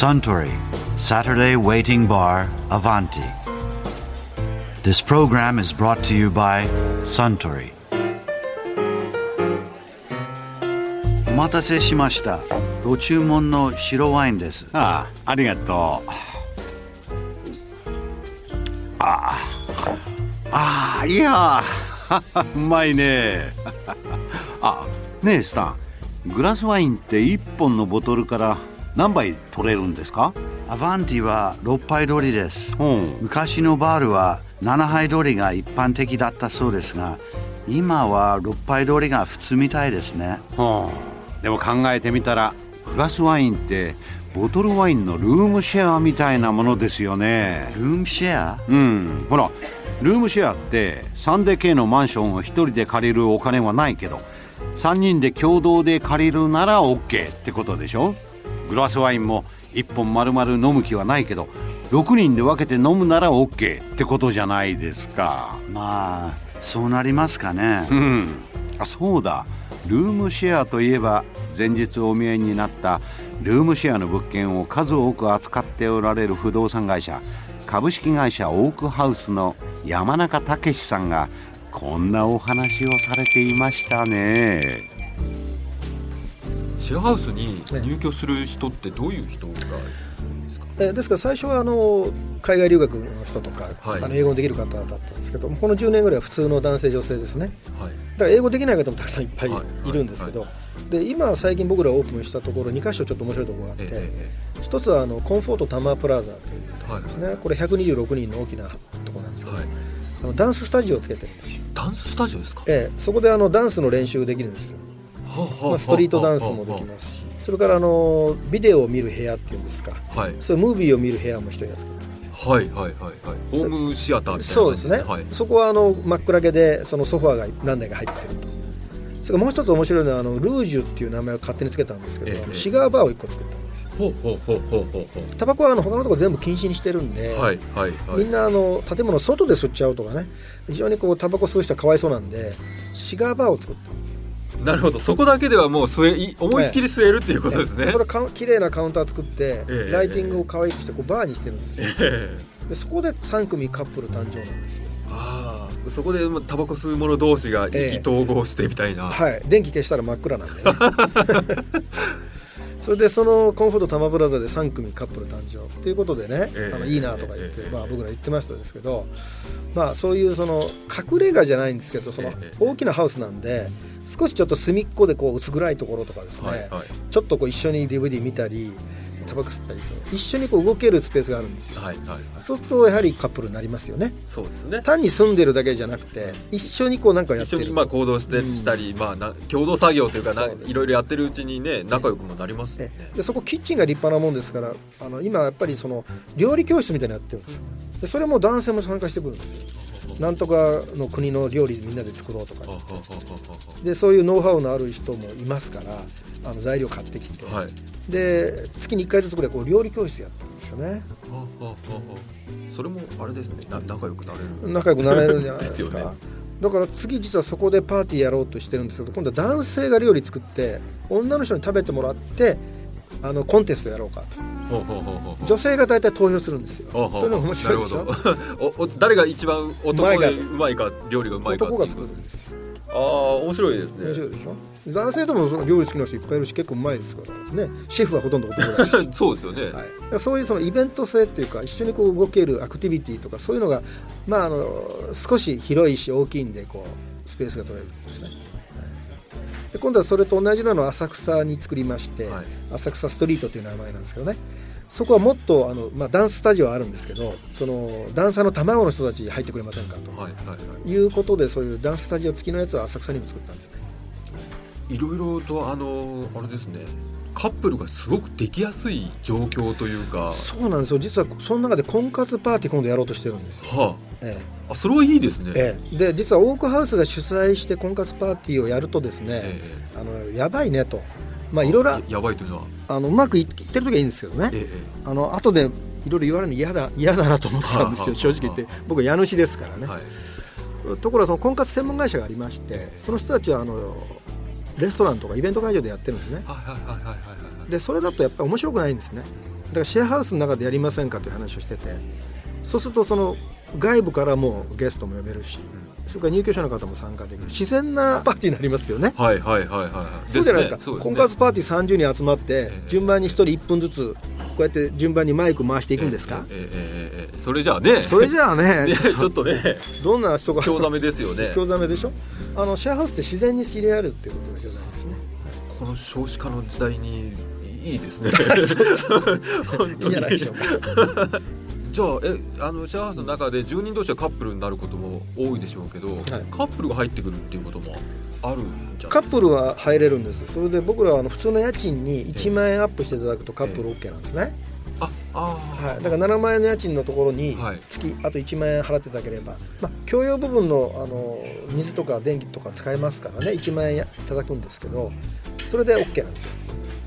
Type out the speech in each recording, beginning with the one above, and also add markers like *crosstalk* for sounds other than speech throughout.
Suntory Saturday Waiting Bar Avanti. This program is brought to you by Suntory. お待たせしました。ご注文の白ワインです。ああありがとうああああいやうまいねあねえスタングラスワインって1本のボトルから何杯取れるんですか？アバンティは6杯取りです。うん。昔のバールは7杯取りが一般的だったそうですが、今は6杯取りが普通みたいですね。はあ、でも考えてみたらグラスワインってボトルワインのルームシェアみたいなものですよね。ルームシェア？うん。ほらルームシェアってサンデー系のマンションを1人で借りるお金はないけど3人で共同で借りるなら OK ってことでしょ？グラスワインも1本丸々飲む気はないけど6人で分けて飲むなら OK ってことじゃないですか。まあ、そうなりますかね。うん。あそうだ。ルームシェアといえば前日お見えになったルームシェアの物件を数多く扱っておられる不動産会社株式会社オークハウスの山中武さんがこんなお話をされていましたねシェアハウスに入居する人ってどういう人がいるんですか、えーですから最初はあの海外留学の人とか、はい。あの英語のできる方だったんですけどこの10年ぐらいは普通の男性女性ですね。はい。だから英語できない方もたくさんいっぱいはい。いるんですけど、で今最近僕らオープンしたところ2箇所ちょっと面白いところがあって、ええ一つはあのコンフォートタマープラザというとこはいろですね、これ126人の大きなところなんですけど、はい。あのダンススタジオをつけてるんですよ、ダンススタジオですか、ええそこであのダンスの練習できるんですよ、まあ、ストリートダンスもできますしそれからあのビデオを見る部屋っていうんですか。はい。そういうムービーを見る部屋も一人やつけてますよ。はいはいはいはい。ホームシアターみたいなそうですね、はい。そこはあの真っ暗げでそのソファーが何台か入ってると。それからもう一つ面白いのはあのルージュっていう名前を勝手につけたんですけど、ええ。シガーバーを一個作ったんですよ。ほうほうほうほうほうほタバコはあの他のとこ全部禁止にしてるんで、うはいはいはい。みんなあの建物の外で吸っちゃうとかね非常にこうタバコ吸う人はかわいそうなんでシガーバーを作ったんですよなるほど。そこだけではもう吸えい思いっきり吸えるっていうことですね、でそれか綺麗なカウンター作って、ええ。ライティングを可愛くしてこうバーにしてるんですよ。ええ。でそこで3組カップル誕生なんですよ。ああ。そこでまあタバコ吸う者同士が意気投合してみたいな、はい。電気消したら真っ暗なんでね *laughs* それでそのコンフォートタマブラザーで3組カップル誕生ということでね、ええ。あのいいなとか言って、ええ。まあ、僕ら言ってましたですけど、まあ、そういうその隠れ家じゃないんですけどそのええ。大きなハウスなんで少しちょっと隅っこでこう薄暗いところとかですね、はいはい。ちょっとこう一緒に DVD 見たりタバコ吸ったりする一緒にこう動けるスペースがあるんですよ。はいはいはい。そうするとやはりカップルになりますよね。そうですね。単に住んでるだけじゃなくて一緒にこうなんかやってる。一緒にまあ行動してうんしたり、まあな共同作業というかないろいろやってるうちにね仲良くもなりますよね。でそこキッチンが立派なもんですからあの今やっぱりその料理教室みたいなのやってるんですよ。でそれも男性も参加してくるんですよなんとかの国の料理みんなで作ろうとかでそういうノウハウのある人もいますからあの材料買ってきて、ははい。で月に1回ずつぐらいこう料理教室やってるんですよね。それもあれですね。な仲良くなれる。仲良くなれるんじゃないですか。ね。だから次実はそこでパーティーやろうとしてるんですけど今度は男性が料理作って女の人に食べてもらってあのコンテストやろうか。と女性が大体投票するんですよ。そういうの面白いでしょ？*laughs* おお誰が一番男でうまいか料理がうまいか男が作るんですよ。ああ面白いですね。面白いでしょ？男性でもその料理好きな人いっぱいいるし結構うまいですからね。シェフはほとんど男だし、はい、そうですよね、だからそういうそのイベント性っていうか一緒にこう動けるアクティビティとかそういうのがまああの少し広いし大きいんでこうスペースが取れるんですね、はいで今度はそれと同じようなのを浅草に作りまして、はい。浅草ストリートという名前なんですけどね。そこはもっとあの、まあ、ダンススタジオはあるんですけどそのダンサーの卵の人たち入ってくれませんかと。はいはいはい。いうことでそういうダンススタジオ付きのやつは浅草にも作ったんですね。いろいろとあのあれですねカップルがすごくできやすい状況というか。はそうなんですよ。実はその中で婚活パーティー今度やろうとしてるんですよ、あ。えあそれはいいですね。ええ。えで実はオークハウスが主催して婚活パーティーをやるとですね、えあのやばいねと。まあえいろいろややばいというのは？あのうまくいってる時はいいんですけどね。ええあの後でいろいろ言われるの嫌だ嫌だなと思ってたんですよ *laughs* はあはあ正直言って。僕は家主ですからね、はい。ところがその婚活専門会社がありましてその人たちはあのレストランとかイベント会場でやってるんですね。でそれだとやっぱり面白くないんですね。だからシェアハウスの中でやりませんかという話をしてて。そうするとその外部からもゲストも呼べるし、それから入居者の方も参加できる。自然なパーティーになりますよね。はいはいはいはいはい。そうじゃないですか、ね。ね。婚活パーティー30人集まってええ。順番に1人1分ずつこうやって順番にマイク回していくんですか、ええそれじゃあね。それじゃあね。*laughs* ねちょっとね。どんな人が？興ざめですよね。興ざめでしょ？あのシェアハウスって自然に知り合えるっていうことが興ざめですね。この少子化の時代にいいですね。*laughs* *laughs* 本いいじゃないでしょうかじゃあえあのシェアハウスの中で住人同士はカップルになることも多いでしょうけど、カップルが入ってくるっていうこともあるんじゃカップルは入れるんです。それで僕らはあの普通の家賃に1万円アップしていただくとカップル OK なんですね、ああはい、だから7万円の家賃のところにはい。月あと1万円払っていただければ、まあ、共用部分のあの水とか電気とか使えますからね。1万円いただくんですけどそれで OK なんですよ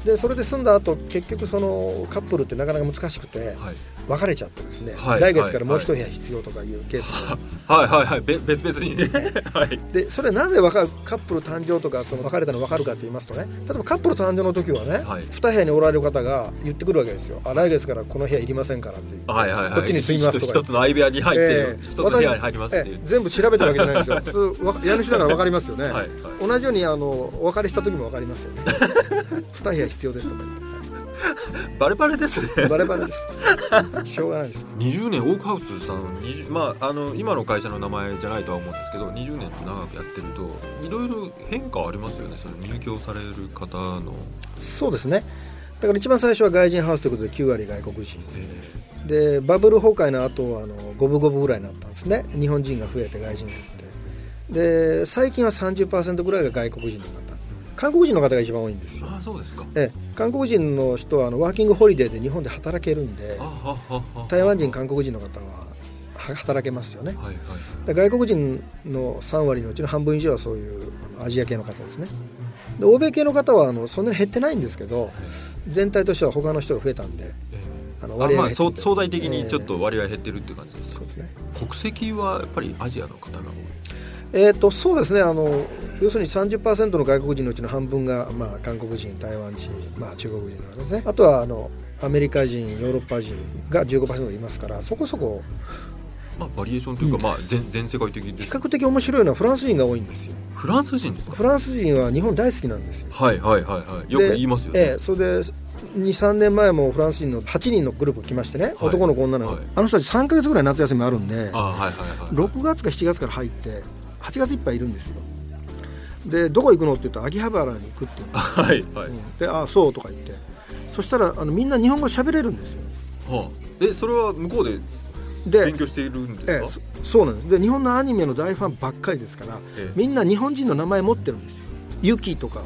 でそれで住んだ後結局そのカップルってなかなか難しくてはい。別れちゃってですね、はい。来月からもう一部屋必要とかいうケースが、はい。はいはいべ別々にね。はい。でそれなぜわかるカップル誕生とかその別れたの分かるかと言いますとね例えばカップル誕生の時はね、はい。2部屋におられる方が言ってくるわけですよ。あ来月からこの部屋いりませんからっていう。はいはいはい。こっちに住みますとか。一つの相部屋に入ってええ。一つの部屋に入りますっていう。私ええ全部調べてるわけじゃないんですよ。*laughs* 家主だから分かりますよね、はいはい。同じようにあのお別れした時も分かりますよね *laughs* 2部屋必要ですとか。言ってバレバレですね。バレバレです。しょうがないです。よ20年オークハウスさん20まああの今の会社の名前じゃないとは思うんですけど20年長くやってるといろいろ変化ありますよね。その入居される方の、そうですね。だから一番最初は外人ハウスということで9割外国人。えでバブル崩壊の後はあの五分五分ぐらいになったんですね。日本人が増えて外人が減って。で最近は30%ぐらいが外国人の方韓国人の方が一番多いんですあそうですか。ええ、韓国人の人はあのワーキングホリデーで日本で働けるんで台湾人韓国人の方はは働けますよね。はいはいで外国人の3割のうちの半分以上はそういうアジア系の方ですね。で欧米系の方はあのそんなに減ってないんですけど全体としては他の人が増えたんでえあの割合相対的にちょっえと割合減ってるっていう感じですかえ。そうですね。国籍はやっぱりアジアの方が多いえー、とそうですねあの要するに30%の外国人のうちの半分が、まあ、韓国人台湾人、まあ、中国人なんですね。あとはあのアメリカ人ヨーロッパ人が15%いますからそこそこまあバリエーションというか、まあ全全世界的です。比較的面白いのはフランス人が多いんですよ。フランス人ですか？フランス人は日本大好きなんですよ。はいはいはいはい。よく言いますよね、でええそれで23年前もフランス人の8人のグループ来ましてね、はい。男の子女の子、はい。あの人たち3か月ぐらい夏休みあるんであはいはいはい。6月か7月から入って8月いっぱいいるんですよ。でどこ行くのって言うと秋葉原に行くっていう。のはいはい、うん。で「ああそう」とか言って。そしたらあのみんな日本語喋れるんですよ。はあ、えそれは向こうでで勉強しているんですか、ええそそうなんです。で日本のアニメの大ファンばっかりですからええ。みんな日本人の名前持ってるんですよ。ユキとか。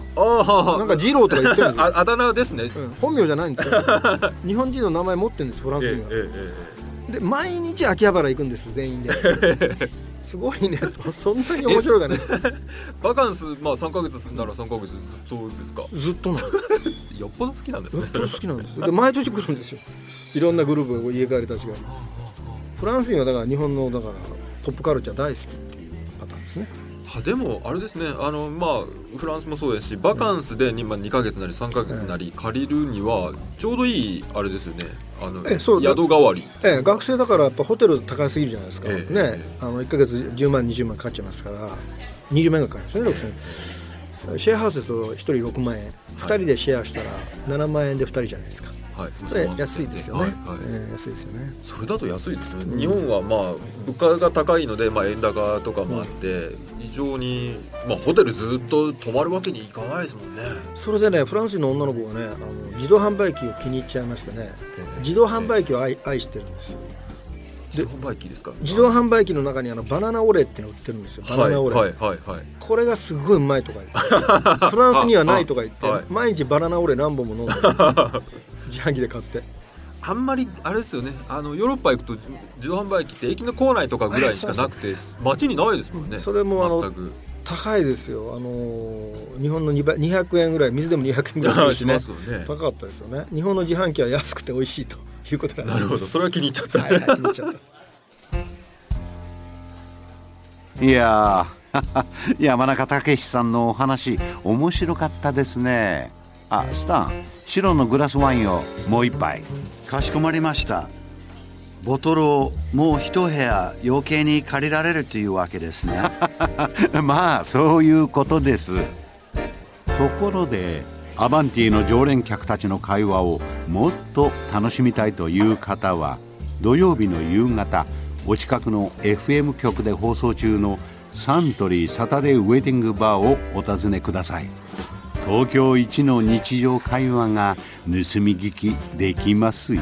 なんか二郎とか言ってるんですよ。ああだ名ですね、うん。本名じゃないんですよ。*laughs* 日本人の名前持ってるんですフランス人は、ええええで毎日秋葉原行くんです全員で。*laughs* すごいね。とそんなに面白い。かねええバカンスまあ3か月住んだら3か月ずっとですか？ずっとな *laughs* よっぽど好きなんですずねっと好きなんですよ。で毎年来るんですよ。いろんなグループが家帰りたちが。フランス人はだから日本のだからポップカルチャー大好きっていうパターンですねはでもあれですね。あのまあフランスもそうですしバカンスで 2,、まあ、2ヶ月なり3ヶ月なり借りるにはちょうどいいあれですよね。あのえそう。だ宿代わり。ええ、学生だからやっぱホテル高すぎるじゃないですか、ええね。ええあの1か月10万20万かかっちゃいますから。20万円がかかるんですよね6000シェアハウスですと1人6万円、はい。2人でシェアしたら7万円で2人じゃないですか。はい。それ安いですよね、はいはいええ安いですよね。それだと安いですね、うん。日本はまあ物価が高いので、まあ、円高とかもあって、非常に、まあ、ホテルずっと泊まるわけにいかないですもんね。それでねフランス人の女の子がねあの自動販売機を気に入っちゃいましてね自動販売機を愛愛してるんです。よ自動販売機ですか？自動販売機の中にあのバナナオレっていうの売ってるんですよ。バナナオレ、はいはいはい。はいこれがすごいうまいとか言って。*laughs* フランスにはないとか言って、あはい毎日バナナオレ何本も飲んでる。*laughs* 自販機で買って。あんまりあれですよね。あのヨーロッパ行くと自動販売機って駅の構内とかぐらいしかなくて街にないですもんね。それもあの高いですよ。あのー日本の2倍200円ぐらい水でも200円ぐらいするししねますよね。高かったですよね。日本の自販機は安くて美味しいということなんです。なるほど。それは気に入っちゃった、はいはい気に入っちゃった。いやー。*laughs* 山中武さんのお話面白かったですね。あスタン。白のグラスワインをもう一杯。かしこまりました。ボトルをもう一部屋余計に借りられるというわけですね。*laughs* まあそういうことです。ところでアバンティの常連客たちの会話をもっと楽しみたいという方は土曜日の夕方お近くの FM 局で放送中のサントリーサタデーウェディングバーをお尋ねください。東京一の日常会話が盗み聞きできますよ。